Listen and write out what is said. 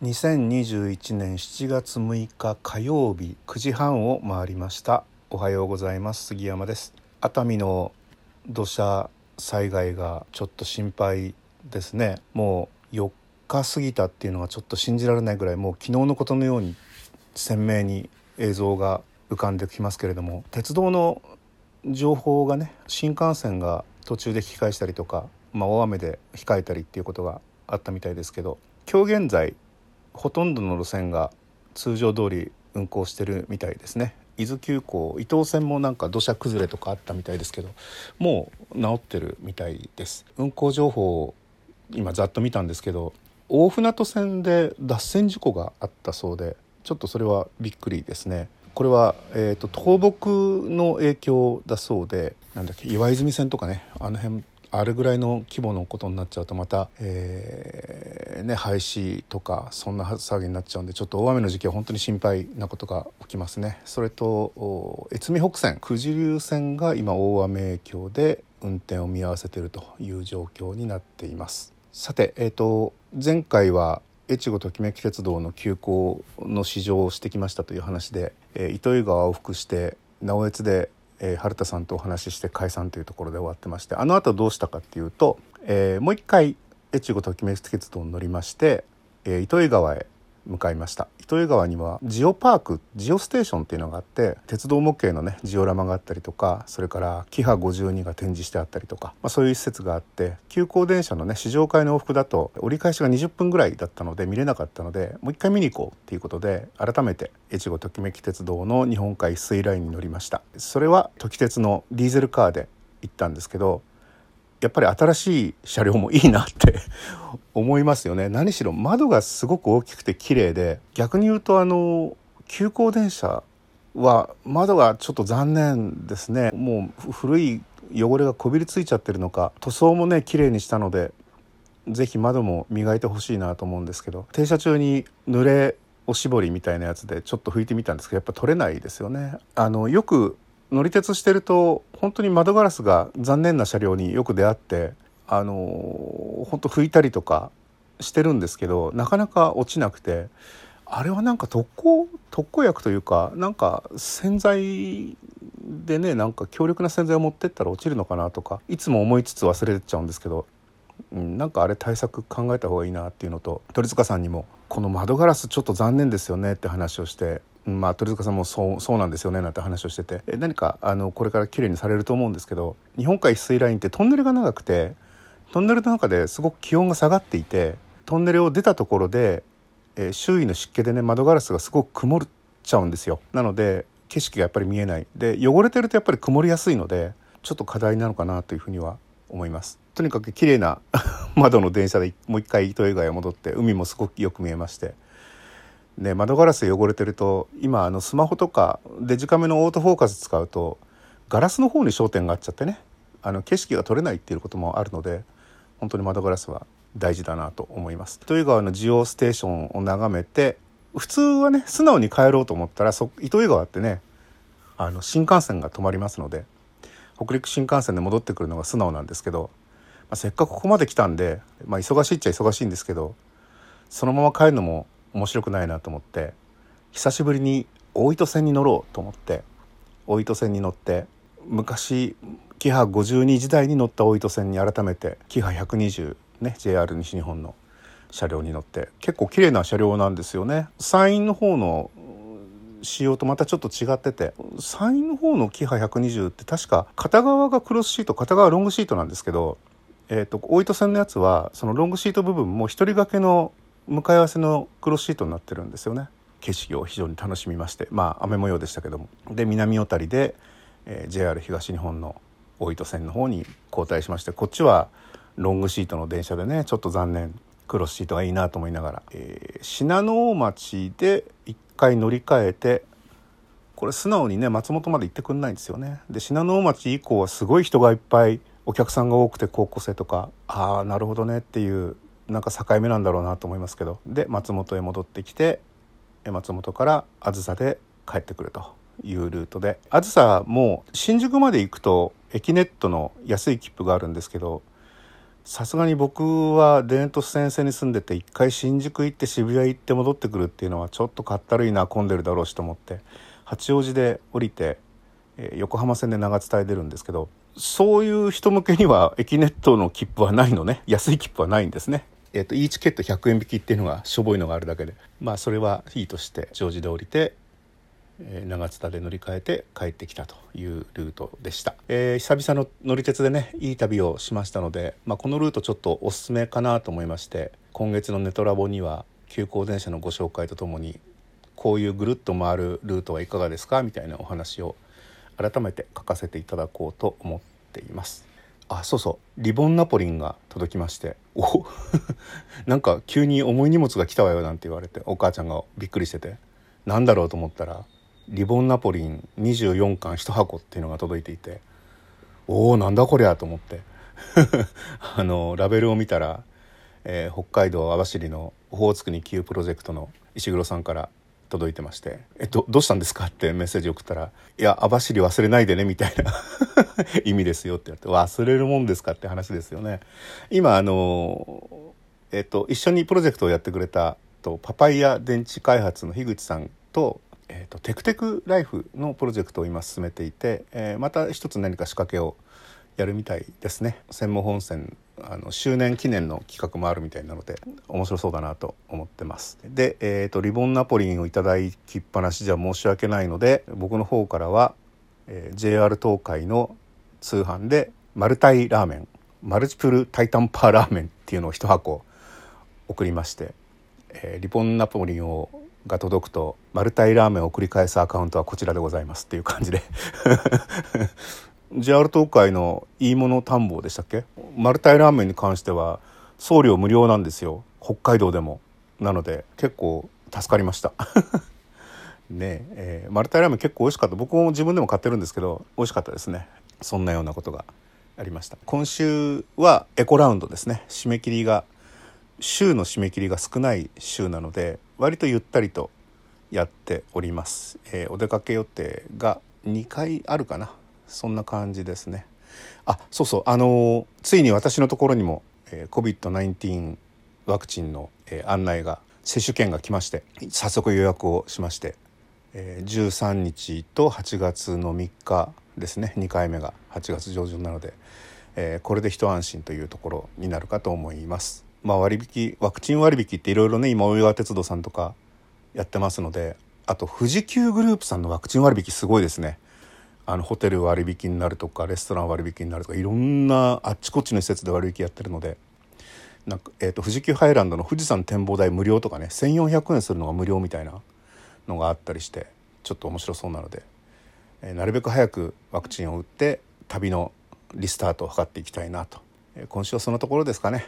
2021年7月6日火曜日9時半を回りました。おはようございます。杉山です。熱海の土砂災害がちょっと心配ですね。もう4日過ぎたっていうのがちょっと信じられないぐらいもう昨日のことのように鮮明に映像が浮かんできますけれども鉄道の情報がね新幹線が途中で引き返したりとか、まあ、大雨で控えたりっていうことがあったみたいですけど今日現在ほとんどの路線が通常通り運行してるみたいですね。伊豆急行伊東線もなんか土砂崩れとかあったみたいですけどもう治ってるみたいです。運行情報を今ざっと見たんですけど大船渡線で脱線事故があったそうでちょっとそれはびっくりですね。これは、えーと、倒木の影響だそうでなんだっけ岩泉線とかねあの辺あれぐらいの規模のことになっちゃうとまた、えー、ね、廃止とかそんな騒ぎになっちゃうんでちょっと大雨の時期は本当に心配なことが起きますね。それと越美北線九十流線が今大雨影響で運転を見合わせているという状況になっています。さて、えーと、前回は越後ときめき鉄道の急行の試乗をしてきましたという話で、えー、糸魚川を往復して直江津でえー、春田さんとお話しして解散というところで終わってましてあの後どうしたかっていうと、えー、もう一回越後ときめき鉄道に乗りまして、えー、糸魚川へ向かいました。糸魚川にはジオパークジオステーションっていうのがあって鉄道模型のねジオラマがあったりとかそれからキハ52が展示してあったりとか、まあ、そういう施設があって急行電車のね試乗会の往復だと折り返しが20分ぐらいだったので見れなかったのでもう一回見に行こうっていうことで改めて越後ときめき鉄道の日本海水ラインに乗りました。それは時鉄のディーゼルカーで行ったんですけどやっぱり新しい車両もいいなって 思いますよね。何しろ窓がすごく大きくて綺麗で逆に言うとあの急行電車は窓がちょっと残念ですね。もう古い汚れがこびりついちゃってるのか塗装もね綺麗にしたので是非窓も磨いてほしいなと思うんですけど停車中に濡れおしぼりみたいなやつでちょっと拭いてみたんですけどやっぱ取れないですよね。あのよく乗り鉄してると本当に窓ガラスが残念な車両によく出会ってあの本当拭いたりとかしてるんですけどなかなか落ちなくてあれはなんか特攻特攻薬というかなんか洗剤でねなんか強力な洗剤を持ってったら落ちるのかなとかいつも思いつつ忘れちゃうんですけど、うん、なんかあれ対策考えた方がいいなっていうのと鳥塚さんにも「この窓ガラスちょっと残念ですよね」って話をしてまあ、鳥塚さんもそうそうなんですよねなんて話をしてて何かあのこれから綺麗にされると思うんですけど日本海水ラインってトンネルが長くてトンネルの中ですごく気温が下がっていてトンネルを出たところで、え、周囲の湿気でね窓ガラスがすごく曇っちゃうんですよ。なので景色がやっぱり見えないで汚れてるとやっぱり曇りやすいのでちょっと課題なのかなというふうには思います。とにかく綺麗な 窓の電車でもう一回糸魚川へ戻って海もすごくよく見えまして。ね、窓ガラス汚れてると今あのスマホとかデジカメのオートフォーカス使うとガラスの方に焦点があっちゃってねあの景色が撮れないっていうこともあるので本当に窓ガラスは大事だなと思います。糸魚川のジオステーションを眺めて普通はね素直に帰ろうと思ったらそ糸魚川ってねあの新幹線が止まりますので北陸新幹線で戻ってくるのが素直なんですけど、まあ、せっかくここまで来たんで、まあ、忙しいっちゃ忙しいんですけどそのまま帰るのも面白くないなと思って久しぶりに大糸線に乗ろうと思って大糸線に乗って昔キハ52時代に乗った大糸線に改めてキハ120ね JR 西日本の車両に乗って結構綺麗な車両なんですよね。山陰の方の仕様とまたちょっと違ってて山陰の方のキハ120って確か片側がクロスシート片側ロングシートなんですけど、えーと、大糸線のやつはそのロングシート部分も一人掛けの向かい合わせのクロスシートになってるんですよね。景色を非常に楽しみまして。まあ雨模様でしたけども。で南小谷で、えー、JR 東日本の大糸線の方に交代しましてこっちはロングシートの電車でねちょっと残念。クロスシートがいいなと思いながら、えー、信濃大町で一回乗り換えてこれ素直にね松本まで行ってくんないんですよね。で信濃大町以降はすごい人がいっぱいお客さんが多くて高校生とかああなるほどねっていうなんか境目なんだろうなと思いますけど。で松本へ戻ってきて松本から梓で帰ってくると。いうルートで。梓も新宿まで行くと駅ネットの安い切符があるんですけどさすがに僕は田園都市線線に住んでて一回新宿行って渋谷行って戻ってくるっていうのはちょっとかったるいな混んでるだろうしと思って八王子で降りて、え、横浜線で長津田出るんですけどそういう人向けには駅ネットの切符はないのね。安い切符はないんですね。えーと、E チケット100円引きっていうのがしょぼいのがあるだけで。まあそれはいいとしてジョージで降りてえ長津田で乗り換えて帰ってきたというルートでした、えー、久々の乗り鉄でねいい旅をしましたので、まあ、このルートちょっとおすすめかなと思いまして今月のネトラボには急行電車のご紹介とともにこういうぐるっと回るルートはいかがですかみたいなお話を改めて書かせていただこうと思っています。あそうそう。リボンナポリンが届きまして。お なんか急に重い荷物が来たわよなんて言われてお母ちゃんがびっくりしてて。なんだろうと思ったらリボンナポリン24巻1箱っていうのが届いていて。おおなんだこりゃと思って。あのラベルを見たら、えー、北海道網走のオホーツクに急プロジェクトの石黒さんから届いてまして「えっとどうしたんですか?」ってメッセージ送ったら「いや網走忘れないでね」みたいな 意味ですよって言って忘れるもんですかって話ですよね。今あのえっと一緒にプロジェクトをやってくれたとパパイヤ電池開発の樋口さんとえーと、テクテクライフのプロジェクトを今進めていて、えー、また一つ何か仕掛けをやるみたいですね専門本線あの周年記念の企画もあるみたいなので面白そうだなと思ってます。で、えーと、リボンナポリンをいただきっぱなしじゃ申し訳ないので僕の方からは、えー、JR 東海の通販でマルタイラーメンマルチプルタイタンパーラーメンっていうのを一箱送りまして、えー、リボンナポリンをが届くとマルタイラーメンを繰り返すアカウントはこちらでございますっていう感じで。JR 東海のいいもの探訪でしたっけ？マルタイラーメンに関しては送料無料なんですよ。北海道でも。なので結構助かりました。ねえー、マルタイラーメン結構美味しかった。僕も自分でも買ってるんですけど美味しかったですね。そんなようなことが。ありました。今週はエコラウンドですね。締め切りが週の締め切りが少ない週なので割とゆったりとやっております、えー、お出かけ予定が2回あるかな。そんな感じですねあそうそうあの、ついに私のところにも、えー、COVID-19 ワクチンの、えー、案内が接種券が来まして早速予約をしまして、えー、13日と8月の3日ですね2回目が8月上旬なので、えー、これで一安心というところになるかと思います。まあ、割引ワクチン割引っていろいろね今大井川鉄道さんとかやってますのであと富士急グループさんのワクチン割引すごいですね。あのホテル割引になるとかレストラン割引になるとかいろんなあっちこっちの施設で割引やってるのでなんか、えーと、富士急ハイランドの富士山展望台無料とかね1400円するのが無料みたいなのがあったりしてちょっと面白そうなので、えー、なるべく早くワクチンを打って旅のリスタートを図っていきたいなと、えー、今週はそのところですかね。